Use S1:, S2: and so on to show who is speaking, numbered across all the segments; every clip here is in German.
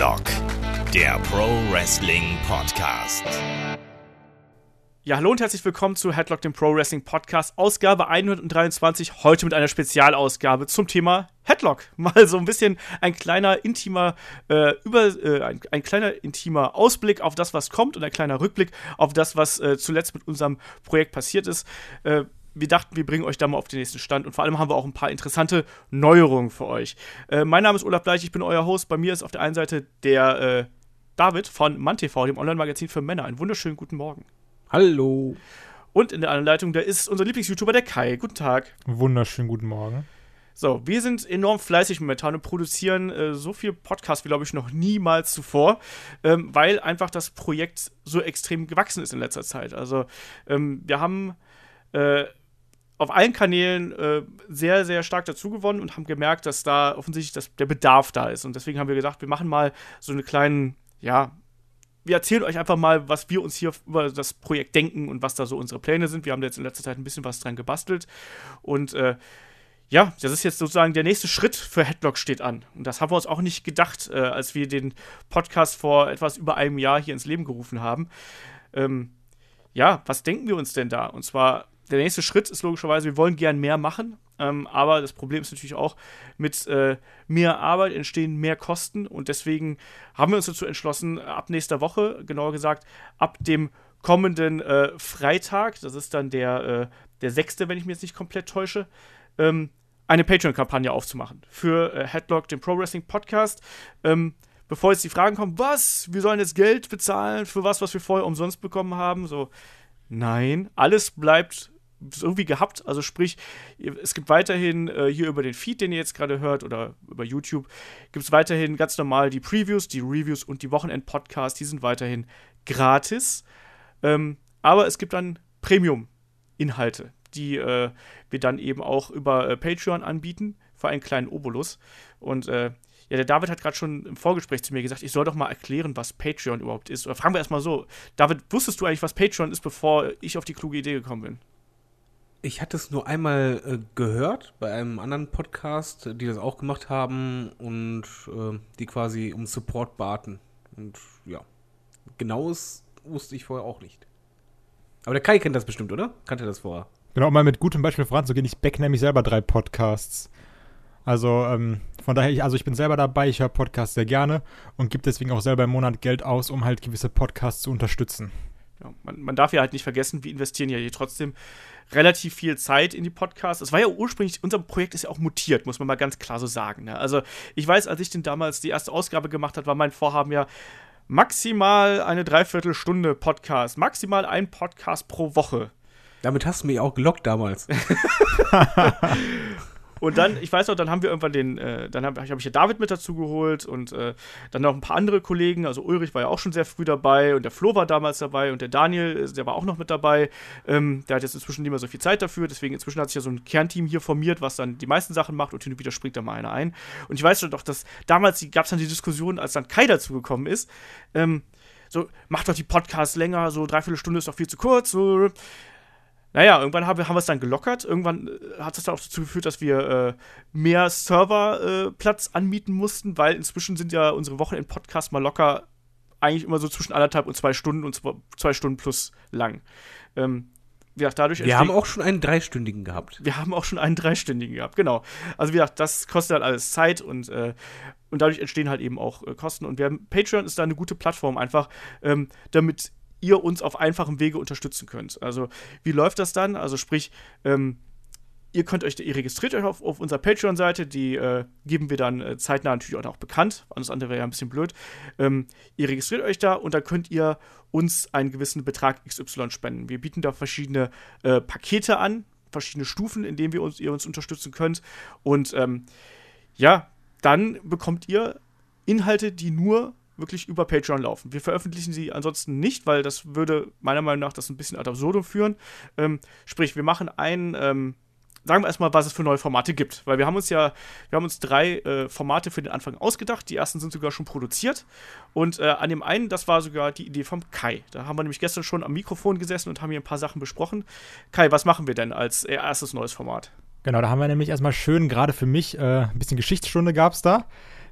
S1: Headlock, der Pro Wrestling Podcast.
S2: Ja, hallo und herzlich willkommen zu Headlock, dem Pro Wrestling Podcast, Ausgabe 123, heute mit einer Spezialausgabe zum Thema Headlock. Mal so ein bisschen ein kleiner intimer, äh, über, äh, ein, ein, kleiner intimer Ausblick auf das, was kommt und ein kleiner Rückblick auf das, was äh, zuletzt mit unserem Projekt passiert ist. Wir dachten, wir bringen euch da mal auf den nächsten Stand und vor allem haben wir auch ein paar interessante Neuerungen für euch. Äh, mein Name ist Olaf Bleich, ich bin euer Host. Bei mir ist auf der einen Seite der äh, David von MannTV, dem Online-Magazin für Männer. Einen wunderschönen guten Morgen.
S3: Hallo.
S2: Und in der anderen Leitung, da ist unser Lieblings-YouTuber, der Kai. Guten Tag.
S3: Wunderschönen guten Morgen.
S2: So, wir sind enorm fleißig momentan und produzieren äh, so viel Podcasts wie, glaube ich, noch niemals zuvor, ähm, weil einfach das Projekt so extrem gewachsen ist in letzter Zeit. Also, ähm, wir haben äh, auf allen Kanälen äh, sehr, sehr stark dazugewonnen und haben gemerkt, dass da offensichtlich das, der Bedarf da ist. Und deswegen haben wir gedacht, wir machen mal so eine kleinen, ja, wir erzählen euch einfach mal, was wir uns hier über das Projekt denken und was da so unsere Pläne sind. Wir haben da jetzt in letzter Zeit ein bisschen was dran gebastelt. Und äh, ja, das ist jetzt sozusagen der nächste Schritt für Headlock steht an. Und das haben wir uns auch nicht gedacht, äh, als wir den Podcast vor etwas über einem Jahr hier ins Leben gerufen haben. Ähm, ja, was denken wir uns denn da? Und zwar der nächste Schritt ist logischerweise, wir wollen gern mehr machen, ähm, aber das Problem ist natürlich auch, mit äh, mehr Arbeit entstehen mehr Kosten und deswegen haben wir uns dazu entschlossen, ab nächster Woche, genauer gesagt, ab dem kommenden äh, Freitag, das ist dann der, äh, der sechste, wenn ich mich jetzt nicht komplett täusche, ähm, eine Patreon-Kampagne aufzumachen für äh, Headlock, den Pro Wrestling Podcast. Ähm, bevor jetzt die Fragen kommen, was? Wir sollen jetzt Geld bezahlen für was, was wir vorher umsonst bekommen haben? So, nein, alles bleibt irgendwie gehabt. Also sprich, es gibt weiterhin äh, hier über den Feed, den ihr jetzt gerade hört, oder über YouTube, gibt es weiterhin ganz normal die Previews, die Reviews und die Wochenend-Podcasts, die sind weiterhin gratis. Ähm, aber es gibt dann Premium-Inhalte, die äh, wir dann eben auch über äh, Patreon anbieten, für einen kleinen Obolus. Und äh, ja, der David hat gerade schon im Vorgespräch zu mir gesagt, ich soll doch mal erklären, was Patreon überhaupt ist. Oder fragen wir erstmal so. David, wusstest du eigentlich, was Patreon ist, bevor ich auf die kluge Idee gekommen bin?
S3: Ich hatte es nur einmal äh, gehört bei einem anderen Podcast, die das auch gemacht haben und äh, die quasi um Support baten. Und ja, genaues wusste ich vorher auch nicht. Aber der Kai kennt das bestimmt, oder? Kannte das vorher?
S4: Genau, um mal mit gutem Beispiel voranzugehen, ich back nämlich selber drei Podcasts. Also ähm, von daher, ich, also ich bin selber dabei, ich höre Podcasts sehr gerne und gebe deswegen auch selber im Monat Geld aus, um halt gewisse Podcasts zu unterstützen.
S2: Ja, man, man, darf ja halt nicht vergessen, wir investieren ja hier trotzdem relativ viel Zeit in die Podcasts. Es war ja ursprünglich, unser Projekt ist ja auch mutiert, muss man mal ganz klar so sagen. Ne? Also ich weiß, als ich den damals die erste Ausgabe gemacht habe, war mein Vorhaben ja maximal eine Dreiviertelstunde Podcast, maximal ein Podcast pro Woche.
S3: Damit hast du mich auch gelockt damals.
S2: Und dann, ich weiß noch, dann haben wir irgendwann den, äh, dann habe hab ich ja David mit dazu geholt und äh, dann noch ein paar andere Kollegen. Also Ulrich war ja auch schon sehr früh dabei und der Flo war damals dabei und der Daniel, äh, der war auch noch mit dabei. Ähm, der hat jetzt inzwischen nicht mehr so viel Zeit dafür, deswegen inzwischen hat sich ja so ein Kernteam hier formiert, was dann die meisten Sachen macht und hin und wieder springt da mal einer ein. Und ich weiß doch, dass damals gab es dann die Diskussion, als dann Kai dazu gekommen ist, ähm, so, macht doch die Podcasts länger, so dreiviertel Stunde ist doch viel zu kurz. So. Naja, irgendwann haben wir, haben wir es dann gelockert. Irgendwann äh, hat es dann auch dazu geführt, dass wir äh, mehr Serverplatz äh, anmieten mussten, weil inzwischen sind ja unsere Wochenend-Podcasts mal locker eigentlich immer so zwischen anderthalb und zwei Stunden und zwei, zwei Stunden plus lang. Ähm, wie gesagt, dadurch
S3: wir haben auch schon einen dreistündigen gehabt.
S2: Wir haben auch schon einen dreistündigen gehabt, genau. Also wie gesagt, das kostet halt alles Zeit und, äh, und dadurch entstehen halt eben auch äh, Kosten. Und wir haben, Patreon ist da eine gute Plattform einfach, ähm, damit ihr uns auf einfachem Wege unterstützen könnt. Also, wie läuft das dann? Also, sprich, ähm, ihr könnt euch, ihr registriert euch auf, auf unserer Patreon-Seite, die äh, geben wir dann äh, zeitnah natürlich auch bekannt. Alles andere wäre ja ein bisschen blöd. Ähm, ihr registriert euch da und dann könnt ihr uns einen gewissen Betrag XY spenden. Wir bieten da verschiedene äh, Pakete an, verschiedene Stufen, in denen wir uns, ihr uns unterstützen könnt. Und ähm, ja, dann bekommt ihr Inhalte, die nur wirklich über Patreon laufen. Wir veröffentlichen sie ansonsten nicht, weil das würde meiner Meinung nach das ein bisschen ad absurdum führen. Ähm, sprich, wir machen ein, ähm, sagen wir erstmal, was es für neue Formate gibt. Weil wir haben uns ja, wir haben uns drei äh, Formate für den Anfang ausgedacht. Die ersten sind sogar schon produziert. Und äh, an dem einen, das war sogar die Idee vom Kai. Da haben wir nämlich gestern schon am Mikrofon gesessen und haben hier ein paar Sachen besprochen. Kai, was machen wir denn als erstes neues Format?
S4: Genau, da haben wir nämlich erstmal schön, gerade für mich, äh, ein bisschen Geschichtsstunde gab es da.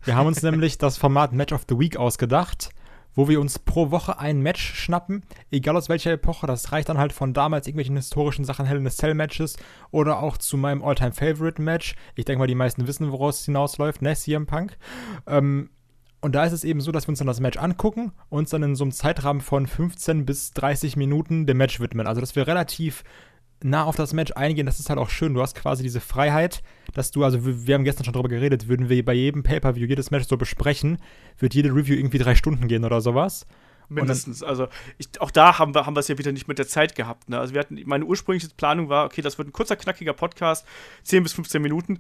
S4: Wir haben uns nämlich das Format Match of the Week ausgedacht, wo wir uns pro Woche ein Match schnappen, egal aus welcher Epoche. Das reicht dann halt von damals irgendwelchen historischen Sachen, Hell in a Cell Matches oder auch zu meinem Alltime Favorite Match. Ich denke mal, die meisten wissen, woraus es hinausläuft, ne, CM Punk. Ähm, und da ist es eben so, dass wir uns dann das Match angucken und uns dann in so einem Zeitrahmen von 15 bis 30 Minuten dem Match widmen. Also, dass wir relativ nah auf das Match eingehen, das ist halt auch schön. Du hast quasi diese Freiheit, dass du, also wir, haben gestern schon darüber geredet, würden wir bei jedem Pay-Per-View jedes Match so besprechen, wird jede Review irgendwie drei Stunden gehen oder sowas.
S2: Mindestens. Also ich, auch da haben wir, haben wir es ja wieder nicht mit der Zeit gehabt. Ne? Also wir hatten, meine ursprüngliche Planung war, okay, das wird ein kurzer, knackiger Podcast, 10 bis 15 Minuten.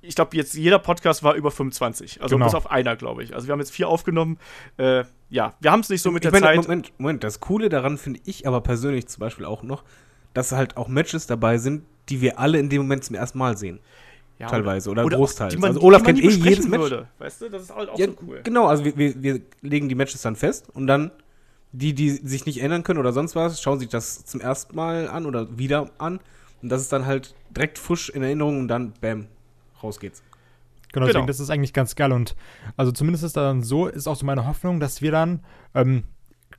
S2: Ich glaube, jetzt jeder Podcast war über 25. Also
S4: Genau.
S2: bis auf einer, glaube ich. Also wir haben jetzt vier aufgenommen. Äh, ja, wir haben es nicht so mit
S3: ich
S2: der
S3: meine,
S2: Zeit.
S3: Moment, Moment, das Coole daran finde ich aber persönlich zum Beispiel auch noch, dass halt auch Matches dabei sind, die wir alle in dem Moment zum ersten Mal sehen.
S2: Ja,
S3: teilweise oder
S2: auch
S3: großteils.
S2: man,
S3: Also Olaf kennt eh jedes Match.
S2: Würde. Weißt du, das ist halt auch
S3: Ja,
S2: so cool.
S3: Genau, also wir, wir, wir legen die Matches dann fest und dann die, die sich nicht ändern können oder sonst was, schauen sich das zum ersten Mal an oder wieder an. Und das ist dann halt direkt frisch in Erinnerung und dann, bam, raus geht's.
S4: Genau, deswegen,
S2: Genau.
S4: das ist eigentlich ganz geil. Und also zumindest ist dann so, ist auch so meine Hoffnung, dass wir dann ähm,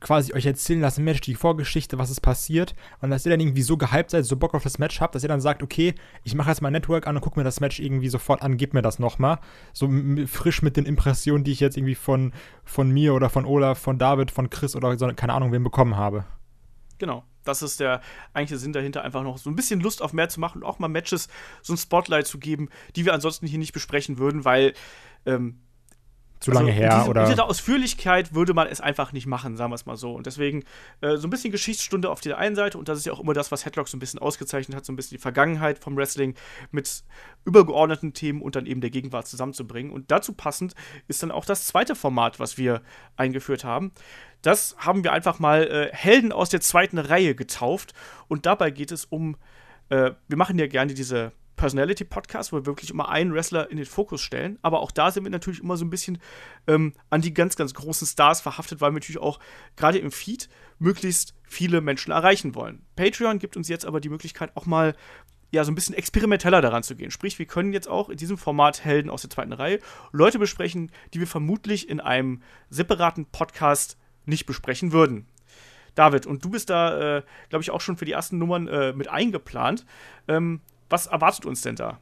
S4: quasi euch erzählen lassen, Match, die Vorgeschichte, was ist passiert. Und dass ihr dann irgendwie so gehypt seid, so Bock auf das Match habt, dass ihr dann sagt, okay, ich mache jetzt mein Network an und guck mir das Match irgendwie sofort an, gib mir das nochmal. So frisch mit den Impressionen, die ich jetzt irgendwie von, von mir oder von Olaf, von David, von Chris oder so, keine Ahnung, wem bekommen habe.
S2: Genau. Das ist der eigentliche Sinn dahinter, einfach noch so ein bisschen Lust auf mehr zu machen und auch mal Matches so ein Spotlight zu geben, die wir ansonsten hier nicht besprechen würden, weil ähm,
S4: Zu lange
S2: also,
S4: her
S2: diese,
S4: oder.
S2: In dieser Ausführlichkeit würde man es einfach nicht machen, sagen wir es mal so. Und deswegen äh, so ein bisschen Geschichtsstunde auf der einen Seite und das ist ja auch immer das, was Headlock so ein bisschen ausgezeichnet hat, so ein bisschen die Vergangenheit vom Wrestling mit übergeordneten Themen und dann eben der Gegenwart zusammenzubringen. Und dazu passend ist dann auch das zweite Format, was wir eingeführt haben. Das haben wir einfach mal äh, Helden aus der zweiten Reihe getauft. Und dabei geht es um, äh, wir machen ja gerne diese Personality-Podcasts, wo wir wirklich immer einen Wrestler in den Fokus stellen. Aber auch da sind wir natürlich immer so ein bisschen ähm, an die ganz, ganz großen Stars verhaftet, weil wir natürlich auch gerade im Feed möglichst viele Menschen erreichen wollen. Patreon gibt uns jetzt aber die Möglichkeit, auch mal ja, so ein bisschen experimenteller daran zu gehen. Sprich, wir können jetzt auch in diesem Format Helden aus der zweiten Reihe Leute besprechen, die wir vermutlich in einem separaten Podcast nicht besprechen würden. David, und du bist da, äh, glaube ich, auch schon für die ersten Nummern äh, mit eingeplant. Ähm, was erwartet uns denn da?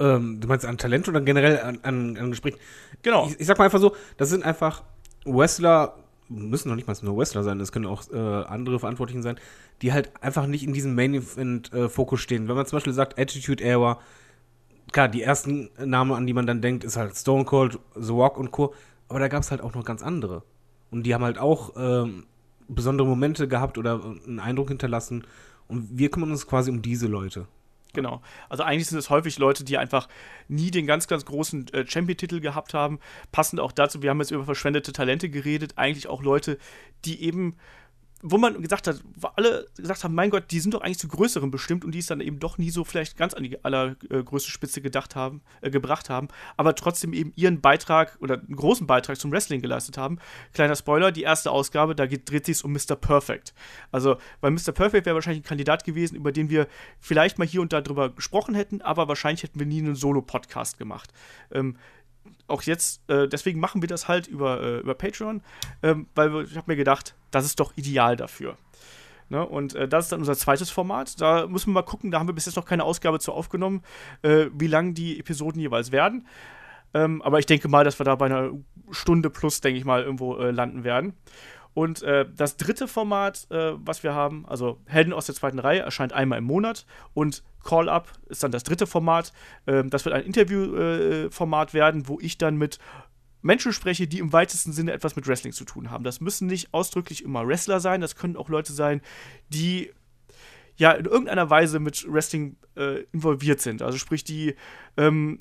S3: Ähm, du meinst an Talent oder generell an, an, an Gespräch?
S2: Genau.
S3: Ich, ich sag mal einfach so, das sind einfach Wrestler, müssen noch nicht mal nur Wrestler sein, das können auch äh, andere Verantwortlichen sein, die halt einfach nicht in diesem Main Event äh, stehen. Wenn man zum Beispiel sagt Attitude Era, klar, die ersten Namen, an die man dann denkt, ist halt Stone Cold, The Rock und Co. Aber da gab es halt auch noch ganz andere. Und die haben halt auch ähm, besondere Momente gehabt oder einen Eindruck hinterlassen. Und wir kümmern uns quasi um diese Leute.
S2: Genau. Also eigentlich sind es häufig Leute, die einfach nie den ganz, ganz großen äh, Champion-Titel gehabt haben. Passend auch dazu, wir haben jetzt über verschwendete Talente geredet, eigentlich auch Leute, die eben, wo man gesagt hat, wo alle gesagt haben, mein Gott, die sind doch eigentlich zu größeren bestimmt und die es dann eben doch nie so vielleicht ganz an die allergrößte Spitze gedacht haben, äh, gebracht haben, aber trotzdem eben ihren Beitrag oder einen großen Beitrag zum Wrestling geleistet haben. Kleiner Spoiler, die erste Ausgabe, da geht, dreht sich um Mr. Perfect. Also, weil Mr. Perfect wäre wahrscheinlich ein Kandidat gewesen, über den wir vielleicht mal hier und da drüber gesprochen hätten, aber wahrscheinlich hätten wir nie einen Solo-Podcast gemacht. Ähm, auch jetzt, äh, deswegen machen wir das halt über, äh, über Patreon, ähm, weil ich habe mir gedacht, das ist doch ideal dafür. Ne? Und äh, das ist dann unser zweites Format. Da müssen wir mal gucken, da haben wir bis jetzt noch keine Ausgabe zu aufgenommen, äh, wie lang die Episoden jeweils werden. Ähm, aber ich denke mal, dass wir da bei einer Stunde plus, denke ich mal, irgendwo äh, landen werden. Und äh, das dritte Format, äh, was wir haben, also Helden aus der zweiten Reihe, erscheint einmal im Monat. Und Call Up ist dann das dritte Format. Ähm, das wird ein Interviewformat werden, wo ich dann mit Menschen spreche, die im weitesten Sinne etwas mit Wrestling zu tun haben. Das müssen nicht ausdrücklich immer Wrestler sein, das können auch Leute sein, die ja in irgendeiner Weise mit Wrestling äh, involviert sind. Also sprich, die ähm,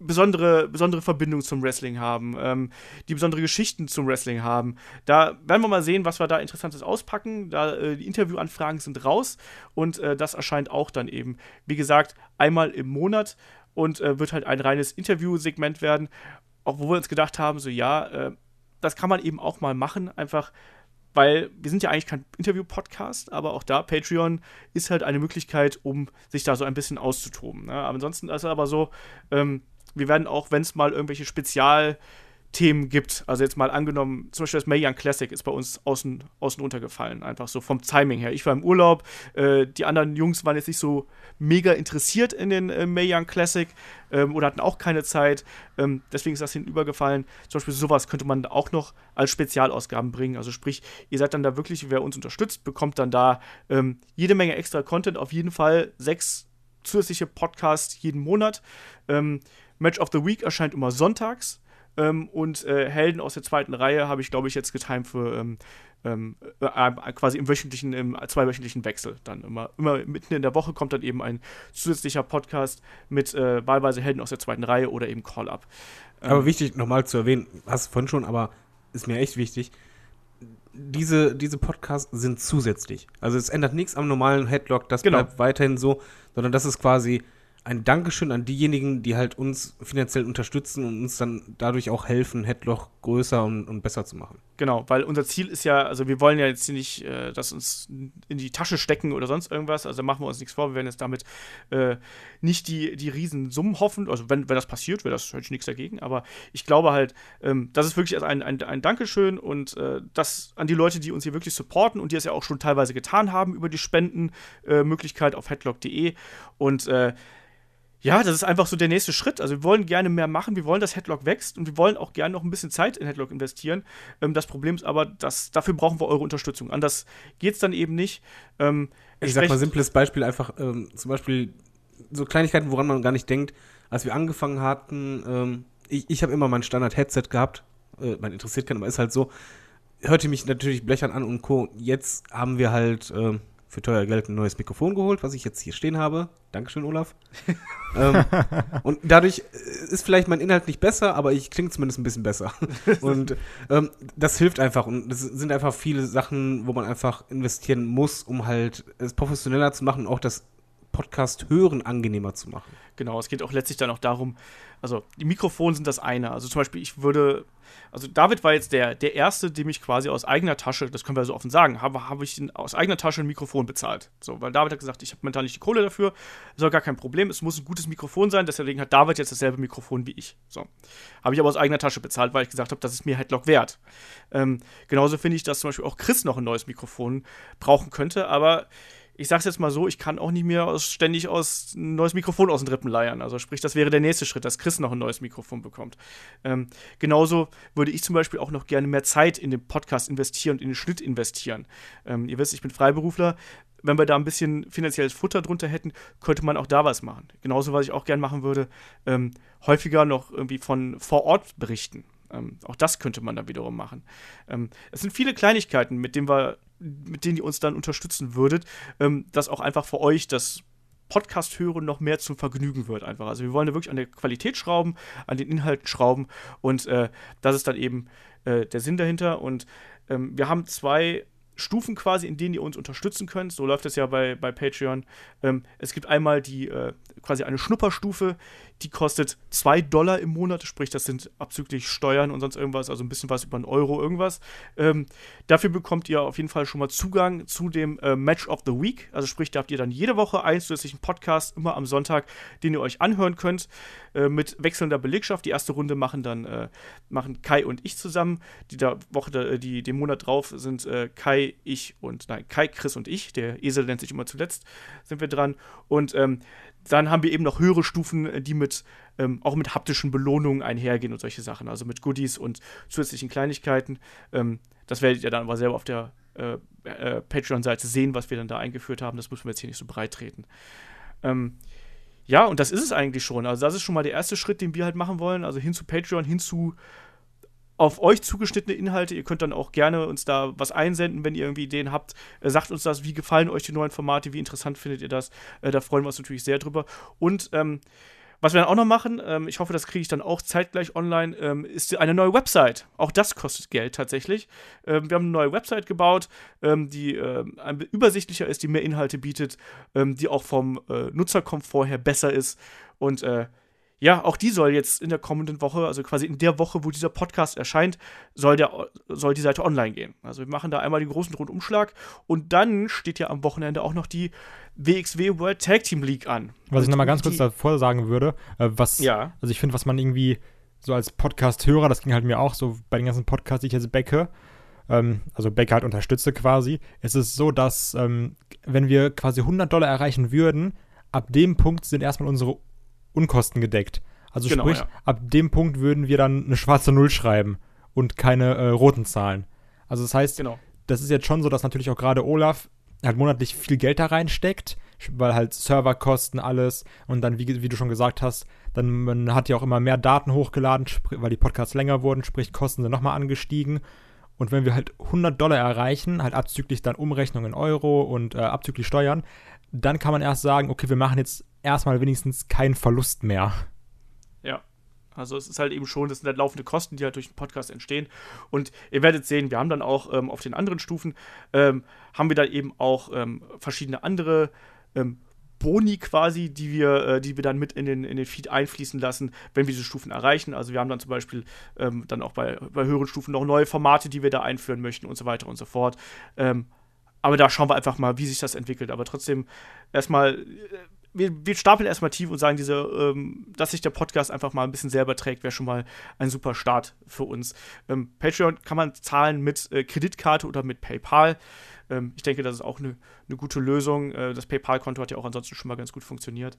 S2: besondere, besondere Verbindung zum Wrestling haben, ähm, die besondere Geschichten zum Wrestling haben. Da werden wir mal sehen, was wir da Interessantes auspacken. Da äh, die Interviewanfragen sind raus und äh, das erscheint auch dann eben, wie gesagt, einmal im Monat und äh, wird halt ein reines Interviewsegment werden. Auch wo wir uns gedacht haben, so ja, äh, das kann man eben auch mal machen, einfach weil wir sind ja eigentlich kein Interview-Podcast, aber auch da, Patreon ist halt eine Möglichkeit, um sich da so ein bisschen auszutoben. Ne? Aber ansonsten ist es aber so, ähm, wir werden auch, wenn es mal irgendwelche Spezial- Themen gibt. Also jetzt mal angenommen, zum Beispiel das Mae Young Classic ist bei uns außen, außen runtergefallen, einfach so vom Timing her. Ich war im Urlaub, äh, die anderen Jungs waren jetzt nicht so mega interessiert in den äh, Mae Young Classic ähm, oder hatten auch keine Zeit. Ähm, deswegen ist das hinübergefallen. Zum Beispiel sowas könnte man auch noch als Spezialausgaben bringen. Also sprich, ihr seid dann da wirklich, wer uns unterstützt, bekommt dann da ähm, jede Menge extra Content. Auf jeden Fall sechs zusätzliche Podcasts jeden Monat. Ähm, Match of the Week erscheint immer sonntags. Ähm, und äh, Helden aus der zweiten Reihe habe ich, glaube ich, jetzt getimt für ähm, ähm, äh, äh, quasi im wöchentlichen, im zweiwöchentlichen Wechsel. Dann immer, immer mitten in der Woche kommt dann eben ein zusätzlicher Podcast mit äh, wahlweise Helden aus der zweiten Reihe oder eben Call-Up.
S3: Aber ähm, wichtig nochmal zu erwähnen, hast du vorhin schon, aber ist mir echt wichtig. Diese, diese Podcasts sind zusätzlich. Also es ändert nichts am normalen Headlock, das genau. bleibt weiterhin so, sondern das ist quasi ein Dankeschön an diejenigen, die halt uns finanziell unterstützen und uns dann dadurch auch helfen, Headloch größer und, und besser zu machen.
S2: Genau, weil unser Ziel ist ja, also wir wollen ja jetzt nicht äh, das uns in die Tasche stecken oder sonst irgendwas, also machen wir uns nichts vor, wir werden jetzt damit äh, nicht die, die Riesensummen hoffen, also wenn, wenn das passiert, wäre das hätte nichts dagegen, aber ich glaube halt, ähm, das ist wirklich ein, ein, ein Dankeschön und äh, das an die Leute, die uns hier wirklich supporten und die es ja auch schon teilweise getan haben über die Spendenmöglichkeit auf headlock.de und äh, ja, das ist einfach so der nächste Schritt. Also wir wollen gerne mehr machen, wir wollen, dass Headlock wächst und wir wollen auch gerne noch ein bisschen Zeit in Headlock investieren. Ähm, das Problem ist aber, dass dafür brauchen wir eure Unterstützung. Anders geht es dann eben nicht. Ähm,
S3: ich sag mal simples Beispiel, einfach ähm, zum Beispiel so Kleinigkeiten, woran man gar nicht denkt. Als wir angefangen hatten, ähm, ich, ich habe immer mein Standard-Headset gehabt. Äh, man interessiert keinen, aber ist halt so. Hörte mich natürlich blechern an und Co. Jetzt haben wir halt äh, für teuer Geld ein neues Mikrofon geholt, was ich jetzt hier stehen habe. Dankeschön, Olaf. ähm, und dadurch äh, ist vielleicht mein Inhalt nicht besser, aber ich klinge zumindest ein bisschen besser. und ähm, das hilft einfach. Und es sind einfach viele Sachen, wo man einfach investieren muss, um halt es professioneller zu machen und auch das Podcast hören angenehmer zu machen.
S2: Genau, es geht auch letztlich dann auch darum, also die Mikrofone sind das eine. Also zum Beispiel, ich würde also David war jetzt der, der Erste, dem ich quasi aus eigener Tasche, das können wir so offen sagen, habe, habe ich aus eigener Tasche ein Mikrofon bezahlt. So, weil David hat gesagt, ich habe mental nicht die Kohle dafür, soll gar kein Problem, es muss ein gutes Mikrofon sein, deswegen hat David jetzt dasselbe Mikrofon wie ich. So. Habe ich aber aus eigener Tasche bezahlt, weil ich gesagt habe, das ist mir Headlock wert. Ähm, genauso finde ich, dass zum Beispiel auch Chris noch ein neues Mikrofon brauchen könnte, aber ich sag's jetzt mal so, ich kann auch nicht mehr aus, ständig aus ein neues Mikrofon aus den Rippen leiern. Also sprich, das wäre der nächste Schritt, dass Chris noch ein neues Mikrofon bekommt. Ähm, genauso würde ich zum Beispiel auch noch gerne mehr Zeit in den Podcast investieren und in den Schnitt investieren. Ähm, ihr wisst, ich bin Freiberufler. Wenn wir da ein bisschen finanzielles Futter drunter hätten, könnte man auch da was machen. Genauso, was ich auch gerne machen würde, ähm, häufiger noch irgendwie von vor Ort berichten. Ähm, auch das könnte man dann wiederum machen. Ähm, es sind viele Kleinigkeiten, mit denen wir mit denen ihr uns dann unterstützen würdet, ähm, dass auch einfach für euch das Podcast hören noch mehr zum Vergnügen wird einfach. Also wir wollen da wirklich an der Qualität schrauben, an den Inhalten schrauben und äh, das ist dann eben äh, der Sinn dahinter und ähm, wir haben zwei Stufen quasi, in denen ihr uns unterstützen könnt. So läuft es ja bei, bei Patreon. Ähm, es gibt einmal die äh, quasi eine Schnupperstufe, die kostet 2 Dollar im Monat, sprich, das sind abzüglich Steuern und sonst irgendwas, also ein bisschen was über einen Euro irgendwas. Ähm, dafür bekommt ihr auf jeden Fall schon mal Zugang zu dem äh, Match of the Week. Also sprich, da habt ihr dann jede Woche einen zusätzlichen Podcast, immer am Sonntag, den ihr euch anhören könnt, äh, mit wechselnder Belegschaft. Die erste Runde machen dann äh, machen Kai und ich zusammen. Die da Woche, äh, die, den Monat drauf sind äh, Kai, ich und nein, Kai, Chris und ich. Der Esel nennt sich immer zuletzt, sind wir dran. Und ähm, dann haben wir eben noch höhere Stufen, äh, die mit ähm, auch mit haptischen Belohnungen einhergehen und solche Sachen, also mit Goodies und zusätzlichen Kleinigkeiten. Ähm, das werdet ihr dann aber selber auf der äh, äh, Patreon-Seite sehen, was wir dann da eingeführt haben. Das müssen wir jetzt hier nicht so breit treten. Ähm, ja, und das ist es eigentlich schon. Also, das ist schon mal der erste Schritt, den wir halt machen wollen. Also hin zu Patreon, hin zu auf euch zugeschnittene Inhalte. Ihr könnt dann auch gerne uns da was einsenden, wenn ihr irgendwie Ideen habt. Äh, sagt uns das, wie gefallen euch die neuen Formate, wie interessant findet ihr das. Äh, da freuen wir uns natürlich sehr drüber. Und ähm, was wir dann auch noch machen, ähm, ich hoffe, das kriege ich dann auch zeitgleich online, ähm, ist eine neue Website. Auch das kostet Geld tatsächlich. Ähm, wir haben eine neue Website gebaut, ähm, die ähm, übersichtlicher ist, die mehr Inhalte bietet, ähm, die auch vom äh, Nutzerkomfort her besser ist. Und äh, ja, auch die soll jetzt in der kommenden Woche, also quasi in der Woche, wo dieser Podcast erscheint, soll, der, soll die Seite online gehen. Also wir machen da einmal den großen Rundumschlag und dann steht ja am Wochenende auch noch die WXW World Tag Team League an.
S4: Was ich nochmal ganz kurz davor sagen würde, äh, was,
S2: Ja.
S4: also ich finde, was man irgendwie so als Podcast-Hörer, das ging halt mir auch so bei den ganzen Podcasts, die ich jetzt backe, ähm, also Backe halt unterstütze quasi, ist es so, dass ähm, wenn wir quasi 100 Dollar erreichen würden, ab dem Punkt sind erstmal unsere Unkosten gedeckt. Also
S2: Genau,
S4: sprich,
S2: ja.
S4: ab dem Punkt würden wir dann eine schwarze Null schreiben und keine äh, roten Zahlen. Also das heißt,
S2: Genau.
S4: das ist jetzt schon so, dass natürlich auch gerade Olaf halt monatlich viel Geld da reinsteckt, weil halt Serverkosten, alles und dann, wie, wie du schon gesagt hast, dann man hat ja auch immer mehr Daten hochgeladen, weil die Podcasts länger wurden, sprich Kosten sind nochmal angestiegen. Und wenn wir halt 100 Dollar erreichen, halt abzüglich dann Umrechnung in Euro und äh, abzüglich Steuern, dann kann man erst sagen, okay, wir machen jetzt erstmal wenigstens keinen Verlust mehr.
S2: Ja. Also es ist halt eben schon, das sind halt laufende Kosten, die halt durch den Podcast entstehen. Und ihr werdet sehen, wir haben dann auch ähm, auf den anderen Stufen, ähm, haben wir dann eben auch ähm, verschiedene andere ähm, Boni quasi, die wir, äh, die wir dann mit in den, in den Feed einfließen lassen, wenn wir diese Stufen erreichen. Also wir haben dann zum Beispiel ähm, dann auch bei, bei höheren Stufen noch neue Formate, die wir da einführen möchten und so weiter und so fort. Ähm, aber da schauen wir einfach mal, wie sich das entwickelt. Aber trotzdem erstmal, äh, wir, wir stapeln erstmal tief und sagen, diese, ähm, dass sich der Podcast einfach mal ein bisschen selber trägt, wäre schon mal ein super Start für uns. Ähm, Patreon kann man zahlen mit äh, Kreditkarte oder mit PayPal. Ähm, ich denke, das ist auch eine eine gute Lösung. Äh, das PayPal-Konto hat ja auch ansonsten schon mal ganz gut funktioniert.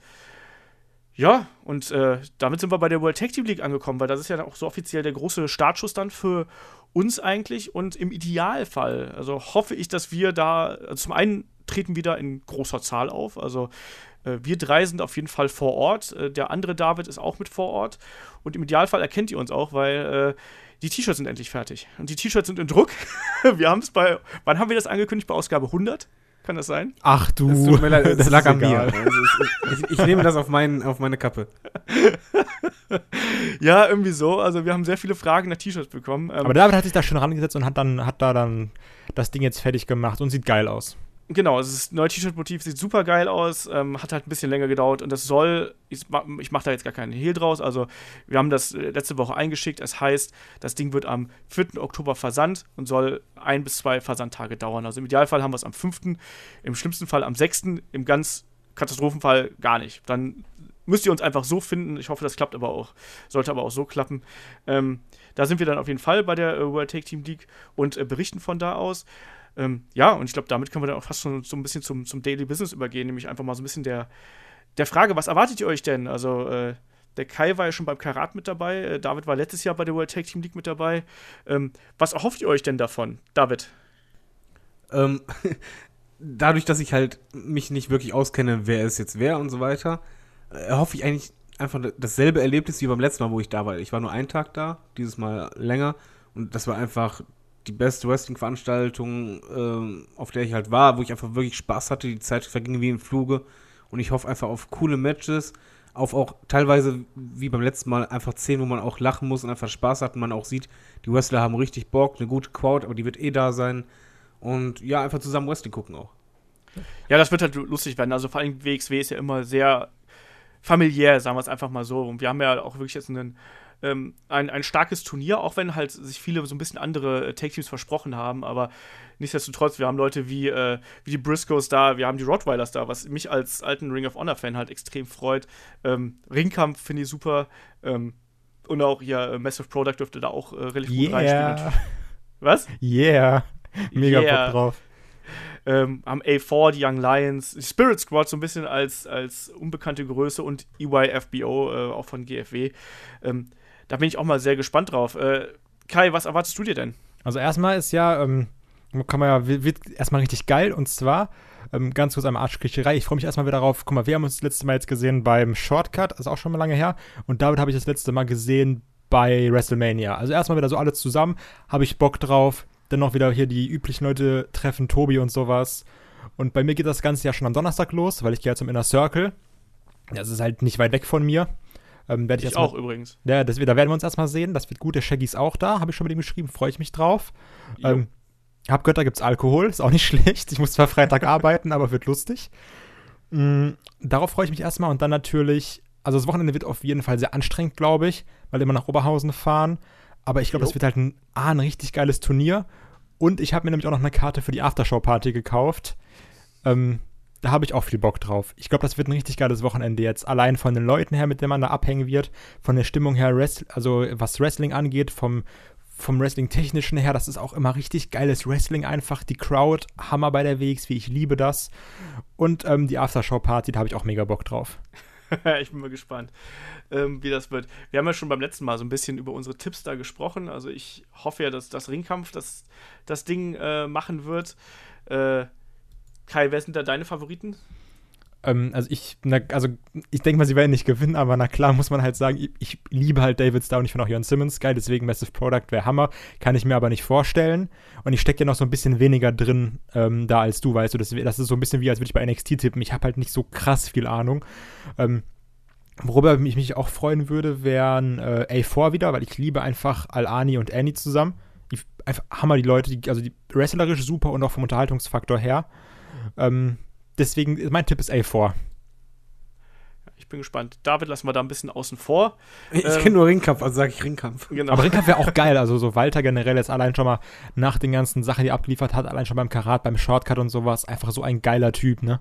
S2: Ja, und äh, damit sind wir bei der World Tag Team League angekommen, weil das ist ja auch so offiziell der große Startschuss dann für uns eigentlich. Und im Idealfall, also hoffe ich, dass wir da, also zum einen treten wir da in großer Zahl auf. Also wir drei sind auf jeden Fall vor Ort. Äh, der andere David ist auch mit vor Ort. Und im Idealfall erkennt ihr uns auch, weil äh, die T-Shirts sind endlich fertig. Und die T-Shirts sind in Druck. wir haben es bei, wann haben wir das angekündigt? Bei Ausgabe 100? Kann das sein?
S4: Ach du,
S3: Es tut mir leid,
S4: das
S3: lag an mir. Also es- ich, ich nehme das auf, mein, auf meine Kappe.
S2: Ja, irgendwie so. Also wir haben sehr viele Fragen nach T-Shirts bekommen. Ähm,
S4: Aber David hat sich da schon rangesetzt und hat dann hat da dann das Ding jetzt fertig gemacht und sieht geil aus.
S2: Genau, also das neue T-Shirt-Motiv sieht super geil aus, ähm, hat halt ein bisschen länger gedauert und das soll, ich, ich mache da jetzt gar keinen Hehl draus, also wir haben das äh, letzte Woche eingeschickt, es heißt, das Ding wird am 4. Oktober versandt und soll ein bis zwei Versandtage dauern. Also im Idealfall haben wir es am 5., im schlimmsten Fall am 6., im ganz Katastrophenfall gar nicht. Dann müsst ihr uns einfach so finden, ich hoffe, das klappt aber auch, sollte aber auch so klappen. Ähm, da sind wir dann auf jeden Fall bei der äh, World Take Team League und äh, berichten von da aus. Ähm, ja, und ich glaube, damit können wir dann auch fast schon so ein bisschen zum, zum Daily Business übergehen, nämlich einfach mal so ein bisschen der, der Frage, was erwartet ihr euch denn? Also, äh, der Kai war ja schon beim Karat mit dabei, äh, David war letztes Jahr bei der World Tag Team League mit dabei. Ähm, was erhofft ihr euch denn davon, David?
S3: Ähm, dadurch, dass ich halt mich nicht wirklich auskenne, wer es jetzt wer und so weiter, äh, hoffe ich eigentlich einfach dasselbe Erlebnis wie beim letzten Mal, wo ich da war. Ich war nur einen Tag da, dieses Mal länger. Und das war einfach die beste Wrestling-Veranstaltung, ähm, auf der ich halt war, wo ich einfach wirklich Spaß hatte. Die Zeit verging wie im Fluge. Und ich hoffe einfach auf coole Matches, auf auch teilweise wie beim letzten Mal einfach Szenen, wo man auch lachen muss und einfach Spaß hat und man auch sieht, die Wrestler haben richtig Bock, eine gute Crowd, aber die wird eh da sein. Und ja, einfach zusammen Wrestling gucken auch.
S2: Ja, das wird halt lustig werden. Also vor allem WXW ist ja immer sehr familiär, sagen wir es einfach mal so. Und wir haben ja auch wirklich jetzt einen, ähm, ein, ein starkes Turnier, auch wenn halt sich viele so ein bisschen andere äh, Take-Teams versprochen haben. Aber nichtsdestotrotz, wir haben Leute wie, äh, wie die Briscoes da, wir haben die Rottweilers da, was mich als alten Ring of Honor-Fan halt extrem freut. Ähm, Ringkampf finde ich super. Ähm, und auch hier äh, Massive Product dürfte da auch äh, relativ gut reinspielen.
S4: Yeah,
S2: Was?
S4: yeah, mega
S2: Yeah.
S4: Bock drauf.
S2: ähm, haben A4, die Young Lions, die Spirit Squad so ein bisschen als, als unbekannte Größe und EYFBO, äh, auch von GFW. Ähm, da bin ich auch mal sehr gespannt drauf. Äh, Kai, was erwartest du dir denn?
S4: Also erstmal ist ja, ähm, kann man ja, wird- erstmal richtig geil und zwar, ähm, ganz kurz einmal Arschkriecherei. Ich freue mich erstmal wieder darauf. Guck mal, wir haben uns das letzte Mal jetzt gesehen beim Shortcut, das ist auch schon mal lange her. Und David habe ich das letzte Mal gesehen bei WrestleMania. Also erstmal wieder so alles zusammen, habe ich Bock drauf. Dann noch wieder hier die üblichen Leute treffen, Tobi und sowas. Und bei mir geht das Ganze ja schon am Donnerstag los, weil ich gehe ja zum Inner Circle. Das ist halt nicht weit weg von mir. Ähm, werde ich,
S2: Ich
S4: erst mal-
S2: auch übrigens.
S4: ja, das, da werden wir uns erstmal sehen. Das wird gut. Der Shaggy ist auch da. Habe ich schon mit ihm geschrieben. Freue ich mich drauf.
S2: Jo.
S4: Ähm, hab gehört, da gibt's Alkohol. Ist auch nicht schlecht. Ich muss zwar Freitag arbeiten, aber wird lustig. Mm, darauf freue ich mich erstmal. Und dann natürlich also das Wochenende wird auf jeden Fall sehr anstrengend, glaube ich, weil wir immer nach Oberhausen fahren. Aber ich glaube, das wird halt ein, A, ein richtig geiles Turnier. Und ich habe mir nämlich auch noch eine Karte für die Aftershow-Party gekauft. Ähm, da habe ich auch viel Bock drauf. Ich glaube, das wird ein richtig geiles Wochenende jetzt. Allein von den Leuten her, mit denen man da abhängen wird, von der Stimmung her, also was Wrestling angeht, vom, vom Wrestling-Technischen her, das ist auch immer richtig geiles Wrestling einfach. Die Crowd, Hammer bei der WXW, ich liebe das. Und ähm, die Aftershow-Party, da habe ich auch mega Bock drauf.
S2: ich bin mal gespannt, ähm, wie das wird. Wir haben ja schon beim letzten Mal so ein bisschen über unsere Tipps da gesprochen. Also ich hoffe ja, dass das Ringkampf das, das Ding äh, machen wird. Äh, Kai, wer sind da deine Favoriten?
S4: Ähm, also ich, na, also ich denke mal, sie werden nicht gewinnen, aber na klar muss man halt sagen, ich, ich liebe halt David Starr und ich finde auch Jörn Simmons geil, deswegen Massive Product wäre Hammer, kann ich mir aber nicht vorstellen. Und ich stecke ja noch so ein bisschen weniger drin ähm, da als du, weißt du, das, das ist so ein bisschen wie, als würde ich bei NXT tippen. Ich habe halt nicht so krass viel Ahnung. Ähm, worüber ich mich auch freuen würde, wären äh, A4 wieder, weil ich liebe einfach Al-Ani und Annie zusammen. Die, einfach Hammer, die Leute, die, also die wrestlerisch super und auch vom Unterhaltungsfaktor her. Ähm, deswegen, mein Tipp ist A4.
S2: Ich bin gespannt. David lassen wir da ein bisschen außen vor.
S3: Ich
S2: Ähm,
S3: kenne nur Ringkampf, also sage ich Ringkampf.
S2: Genau.
S4: Aber Ringkampf wäre auch geil. Also so Walter generell jetzt allein schon mal nach den ganzen Sachen, die er abgeliefert hat, allein schon beim Karat, beim Shortcut und sowas, einfach so ein geiler Typ, ne?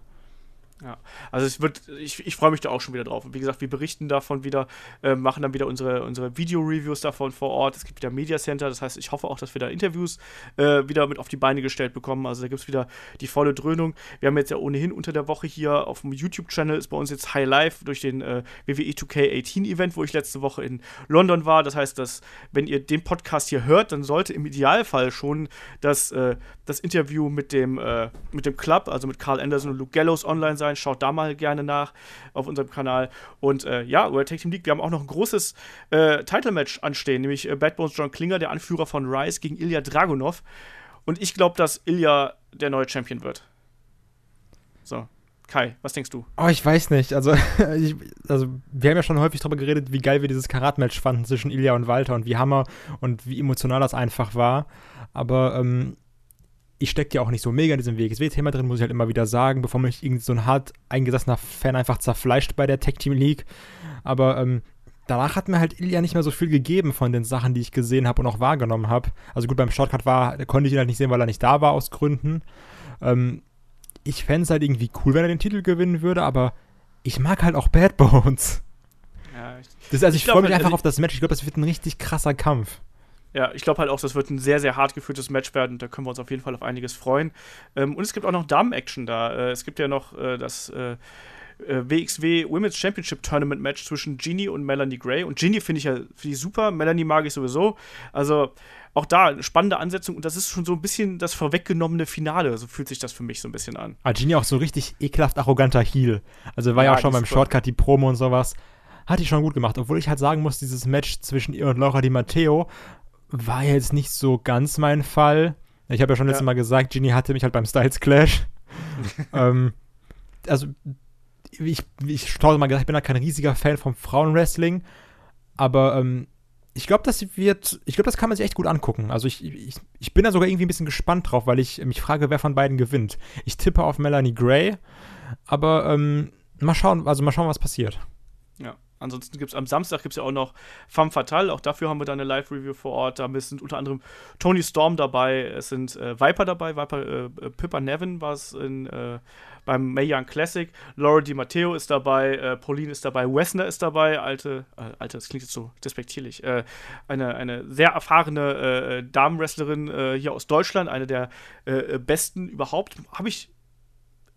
S2: Also es wird, ich, ich freue mich da auch schon wieder drauf. Und wie gesagt, wir berichten davon wieder, äh, machen dann wieder unsere, unsere Video-Reviews davon vor Ort. Es gibt wieder Media Center, das heißt, ich hoffe auch, dass wir da Interviews äh, wieder mit auf die Beine gestellt bekommen. Also da gibt es wieder die volle Dröhnung. Wir haben jetzt ja ohnehin unter der Woche hier auf dem YouTube-Channel ist bei uns jetzt High Life durch den äh, WWE 2K18-Event, wo ich letzte Woche in London war. Das heißt, dass, wenn ihr den Podcast hier hört, dann sollte im Idealfall schon das, äh, das Interview mit dem, äh, mit dem Club, also mit Carl Anderson und Luke Gallows online sein. Schaut da mal gerne nach auf unserem Kanal. Und äh, ja, World Tag Team League, wir haben auch noch ein großes äh, Title-Match anstehen, nämlich äh, Bad Bones John Klinger, der Anführer von Rise, gegen Ilya Dragunov. Und ich glaube, dass Ilya der neue Champion wird. So, Kai, was denkst du?
S4: Oh, ich weiß nicht. Also, ich, also wir haben ja schon häufig darüber geredet, wie geil wir dieses Karat-Match fanden zwischen Ilya und Walter und wie Hammer und wie emotional das einfach war. Aber ähm, ich stecke ja auch nicht so mega in diesem WXW-Thema drin, muss ich halt immer wieder sagen, bevor mich irgend so ein hart eingesessener Fan einfach zerfleischt bei der Tech Team League. Aber ähm, danach hat mir halt Ilya nicht mehr so viel gegeben von den Sachen, die ich gesehen habe und auch wahrgenommen habe. Also gut, beim Shortcut war, konnte ich ihn halt nicht sehen, weil er nicht da war aus Gründen. Ähm, ich fände es halt irgendwie cool, wenn er den Titel gewinnen würde, aber ich mag halt auch Bad Bones.
S2: Ja, ich,
S4: Das, also
S2: Ich
S4: ich, freue mich
S2: halt,
S4: einfach
S2: also
S4: auf das Match. Ich glaube, das wird ein richtig krasser Kampf.
S2: Ja, ich glaube halt auch, das wird ein sehr, sehr hart geführtes Match werden. Da können wir uns auf jeden Fall auf einiges freuen. Ähm, und es gibt auch noch Damen-Action da. Äh, es gibt ja noch äh, das äh, äh, WXW Women's Championship Tournament Match zwischen Genie und Melanie Gray. Und Genie finde ich ja find ich super, Melanie mag ich sowieso. Also auch da eine spannende Ansetzung und das ist schon so ein bisschen das vorweggenommene Finale. So fühlt sich das für mich so ein bisschen an.
S4: Ah, Genie auch so richtig ekelhaft arroganter Heel. Also war ja,
S2: Ja,
S4: auch schon beim
S2: super.
S4: Shortcut die Promo und sowas. Hat die schon gut gemacht. Obwohl ich halt sagen muss, dieses Match zwischen ihr und Laura Di Matteo war jetzt nicht so ganz mein Fall. Ich habe ja schon letztes
S2: Ja.
S4: Mal gesagt, Genie hatte mich halt beim Styles Clash. ähm, also, ich, ich mal gesagt, ich bin da kein riesiger Fan vom Frauenwrestling. Aber ähm, ich glaube, das wird, ich glaube, das kann man sich echt gut angucken. Also ich, ich, ich bin da sogar irgendwie ein bisschen gespannt drauf, weil ich mich frage, wer von beiden gewinnt. Ich tippe auf Melanie Gray, aber ähm, mal schauen, also mal schauen, was passiert.
S2: Ja. Ansonsten gibt es am Samstag gibt es ja auch noch Femme Fatale. Auch dafür haben wir dann eine Live-Review vor Ort. Da sind unter anderem Tony Storm dabei, es sind äh, Viper dabei, Viper äh, äh, Pippa Nevin war es äh, beim Mae Young Classic. Laura Di Matteo ist dabei, äh, Pauline ist dabei, Wessner ist dabei, alte, äh, alte, das klingt jetzt so despektierlich. Eine, eine sehr erfahrene Damenwrestlerin hier aus Deutschland, eine der besten überhaupt. Habe ich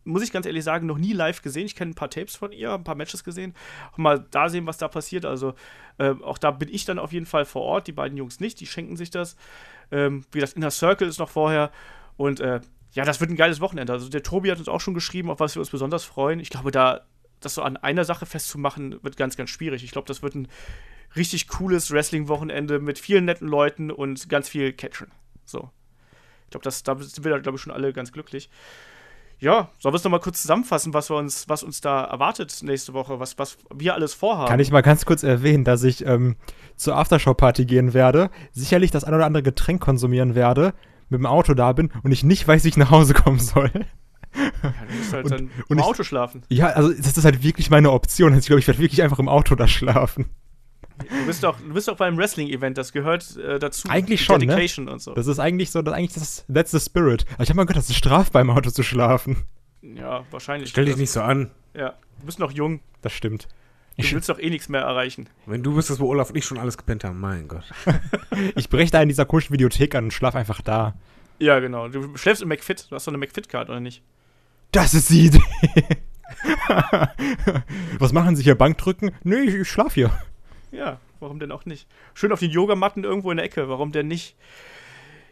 S2: muss ich ganz ehrlich sagen, noch nie live gesehen. Ich kenne ein paar Tapes von ihr, ein paar Matches gesehen. Mal da sehen, was da passiert. Also äh, auch da bin ich dann auf jeden Fall vor Ort. Die beiden Jungs nicht, die schenken sich das. Ähm, wie gesagt, Inner Circle ist noch vorher. Und äh, ja, das wird ein geiles Wochenende. Also der Tobi hat uns auch schon geschrieben, auf was wir uns besonders freuen. Ich glaube, da das so an einer Sache festzumachen, wird ganz, ganz schwierig. Ich glaube, das wird ein richtig cooles Wrestling-Wochenende mit vielen netten Leuten und ganz viel Catchen. So. Ich glaube, das- da sind wir, glaube ich, schon alle ganz glücklich. Ja, sollen wir es nochmal kurz zusammenfassen, was, wir uns, was uns da erwartet nächste Woche, was, was wir alles vorhaben?
S4: Kann ich mal ganz kurz erwähnen, dass ich ähm, zur Aftershow-Party gehen werde, sicherlich das ein oder andere Getränk konsumieren werde, mit dem Auto da bin und ich nicht weiß, wie ich nach Hause kommen soll.
S2: Ja, du musst halt
S4: Und-
S2: dann im
S4: ich-
S2: Auto schlafen.
S4: Ja, also das ist halt wirklich meine Option. Also ich glaube, ich werde wirklich einfach im Auto da schlafen.
S2: Du bist doch, du bist doch beim Wrestling-Event, das gehört äh, dazu.
S4: Eigentlich schon, ne?
S2: Dedication und so.
S4: Das ist eigentlich so, das, eigentlich das, that's the spirit. Aber ich habe mal gehört, das ist strafbar im Auto zu schlafen.
S2: ja, wahrscheinlich.
S3: Stell dich nicht so an.
S2: Ja, du bist noch jung.
S4: Das stimmt.
S2: Du
S4: Ich,
S2: willst doch eh nichts mehr erreichen.
S3: Wenn du wüsstest, wo Olaf und ich schon alles gepennt haben, mein Gott.
S4: ich breche da in dieser komischen Videothek an und schlaf einfach da.
S2: Ja, genau. Du schläfst im McFit. Du hast doch eine McFit-Card, oder nicht?
S4: Das ist die Idee. Was machen Sie hier? Bankdrücken? Nö, ich, ich schlaf hier.
S2: Ja, warum denn auch nicht? Schön auf den Yogamatten irgendwo in der Ecke, warum denn nicht?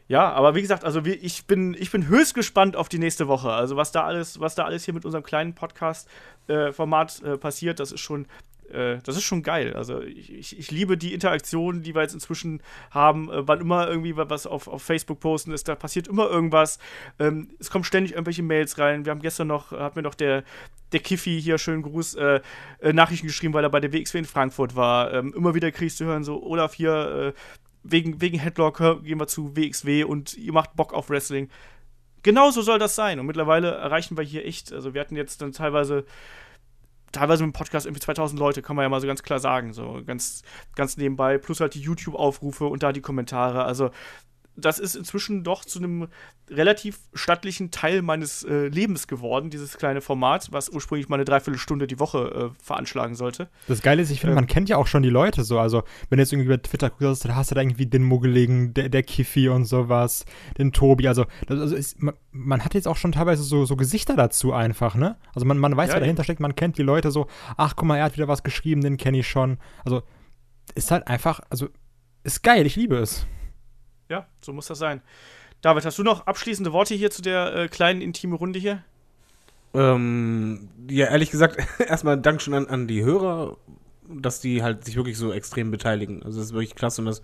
S2: Ja, aber wie gesagt, also ich, bin, ich bin höchst gespannt auf die nächste Woche. Also was da alles, was da alles hier mit unserem kleinen Podcast-Format äh, passiert, das ist schon, äh, das ist schon geil. Also ich, ich, liebe die Interaktion, die wir jetzt inzwischen haben. Äh, wann immer irgendwie was auf, auf Facebook posten ist, da passiert immer irgendwas. Ähm, es kommen ständig irgendwelche Mails rein. Wir haben gestern noch, hat mir noch der, der Kiffi hier, schönen Gruß, äh, äh, Nachrichten geschrieben, weil er bei der WXW in Frankfurt war. Ähm, immer wieder kriegst du hören, so, Olaf hier, äh, wegen, wegen Headlock hör- gehen wir zu WXW und ihr macht Bock auf Wrestling. Genauso soll das sein. Und mittlerweile erreichen wir hier echt, also wir hatten jetzt dann teilweise, teilweise mit dem Podcast irgendwie 2000 Leute, kann man ja mal so ganz klar sagen, so ganz, ganz nebenbei, plus halt die YouTube-Aufrufe und da die Kommentare. Also das ist inzwischen doch zu einem relativ stattlichen Teil meines äh, Lebens geworden, dieses kleine Format, was ursprünglich mal eine Dreiviertelstunde die Woche äh, veranschlagen sollte.
S4: Das Geile ist, ich finde,
S2: Ähm.
S4: man kennt ja auch schon die Leute so. Also, wenn du jetzt irgendwie bei Twitter guckst, da hast du da irgendwie den Muggeligen, der, der Kiffi und sowas, den Tobi. Also, das, also ist, man, man hat jetzt auch schon teilweise so, so Gesichter dazu einfach, ne? Also, man, man weiß,
S2: Ja,
S4: wer dahinter steckt, man kennt die Leute so. Ach, guck mal, er hat wieder was geschrieben, den kenne ich schon. Also, ist halt einfach, also, ist geil, ich liebe es.
S2: Ja, so muss das sein. David, hast du noch abschließende Worte hier zu der äh, kleinen intime Runde hier?
S3: Ähm, ja, ehrlich gesagt, erstmal Dank schon an, an die Hörer, dass die halt sich wirklich so extrem beteiligen. Also das ist wirklich klasse und das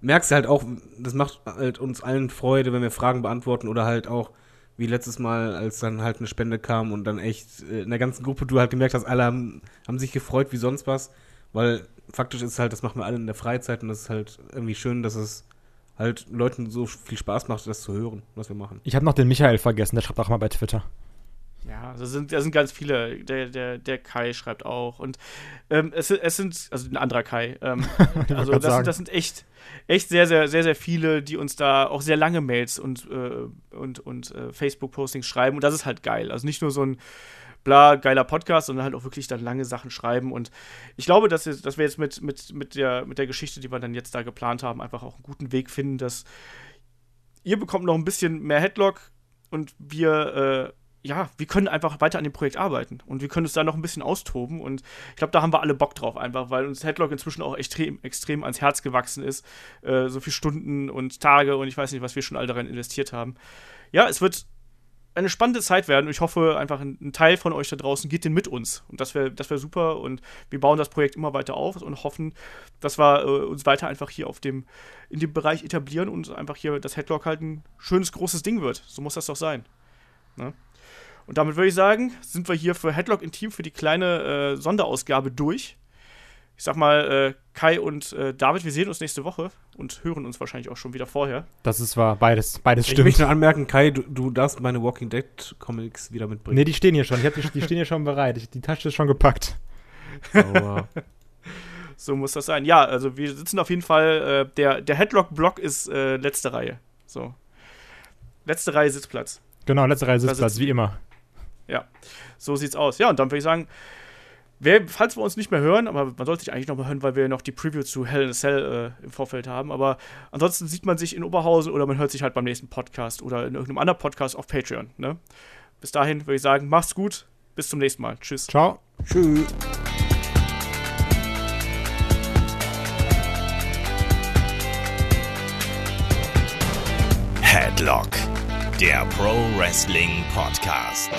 S3: merkst du halt auch, das macht halt uns allen Freude, wenn wir Fragen beantworten oder halt auch wie letztes Mal, als dann halt eine Spende kam und dann echt äh, in der ganzen Gruppe du halt gemerkt hast, alle haben, haben sich gefreut wie sonst was, weil faktisch ist halt, das machen wir alle in der Freizeit und das ist halt irgendwie schön, dass es halt Leuten so viel Spaß macht, das zu hören, was wir machen.
S4: Ich habe noch den Michael vergessen, der schreibt auch mal bei Twitter.
S2: Ja, da sind, da sind ganz viele. Der, der, der Kai schreibt auch. Und ähm, es, es sind, also ein anderer Kai. Ähm, also das
S4: sagen.
S2: sind, das sind echt, echt sehr, sehr, sehr, sehr viele, die uns da auch sehr lange Mails und, äh, und, und äh, Facebook-Postings schreiben. Und das ist halt geil. Also nicht nur so ein bla, geiler Podcast, sondern halt auch wirklich dann lange Sachen schreiben. Und ich glaube, dass, wir- dass wir jetzt mit, mit, mit, der, mit der Geschichte, die wir dann jetzt da geplant haben, einfach auch einen guten Weg finden, dass ihr bekommt noch ein bisschen mehr Headlock und wir, äh, ja, wir können einfach weiter an dem Projekt arbeiten und wir können uns da noch ein bisschen austoben und ich glaube, da haben wir alle Bock drauf einfach, weil uns Headlock inzwischen auch extrem, extrem ans Herz gewachsen ist. Äh, so viele Stunden und Tage und ich weiß nicht, was wir schon all darin investiert haben. Ja, es wird eine spannende Zeit werden und ich hoffe einfach, ein, Teil von euch da draußen geht den mit uns und das wäre das wär super und wir bauen das Projekt immer weiter auf und hoffen, dass wir äh, uns weiter einfach hier auf dem, in dem Bereich etablieren und einfach hier das Headlock halt ein schönes, großes Ding wird. So muss das doch sein. Ne? Und damit würde ich sagen, sind wir hier für Headlock Intim für die kleine äh, Sonderausgabe durch. Ich sag mal, äh, Kai und äh, David, wir sehen uns nächste Woche und hören uns wahrscheinlich auch schon wieder vorher.
S4: Das ist wahr, beides, beides
S3: Ich
S4: stimmt.
S3: möchte nur anmerken, Kai, du, du darfst meine Walking Dead Comics wieder mitbringen.
S4: Nee, die stehen hier schon. Ich hab die, die stehen hier schon bereit. Ich, die Tasche ist schon gepackt.
S3: Sauber.
S2: So muss das sein. Ja, also wir sitzen auf jeden Fall, äh, der, der Headlock-Block ist äh, letzte Reihe. So. Letzte Reihe Sitzplatz.
S4: Genau, letzte Reihe Sitzplatz, wie immer.
S2: Ja, so sieht's aus. Ja, und dann würde ich sagen, wer, falls wir uns nicht mehr hören, aber man sollte sich eigentlich noch mal hören, weil wir noch die Preview zu Hell in a Cell äh, im Vorfeld haben. Aber ansonsten sieht man sich in Oberhausen oder man hört sich halt beim nächsten Podcast oder in irgendeinem anderen Podcast auf Patreon. Ne? Bis dahin würde ich sagen, macht's gut. Bis zum nächsten Mal. Tschüss.
S4: Ciao.
S3: Tschüss.
S1: Headlock, der Pro Wrestling Podcast.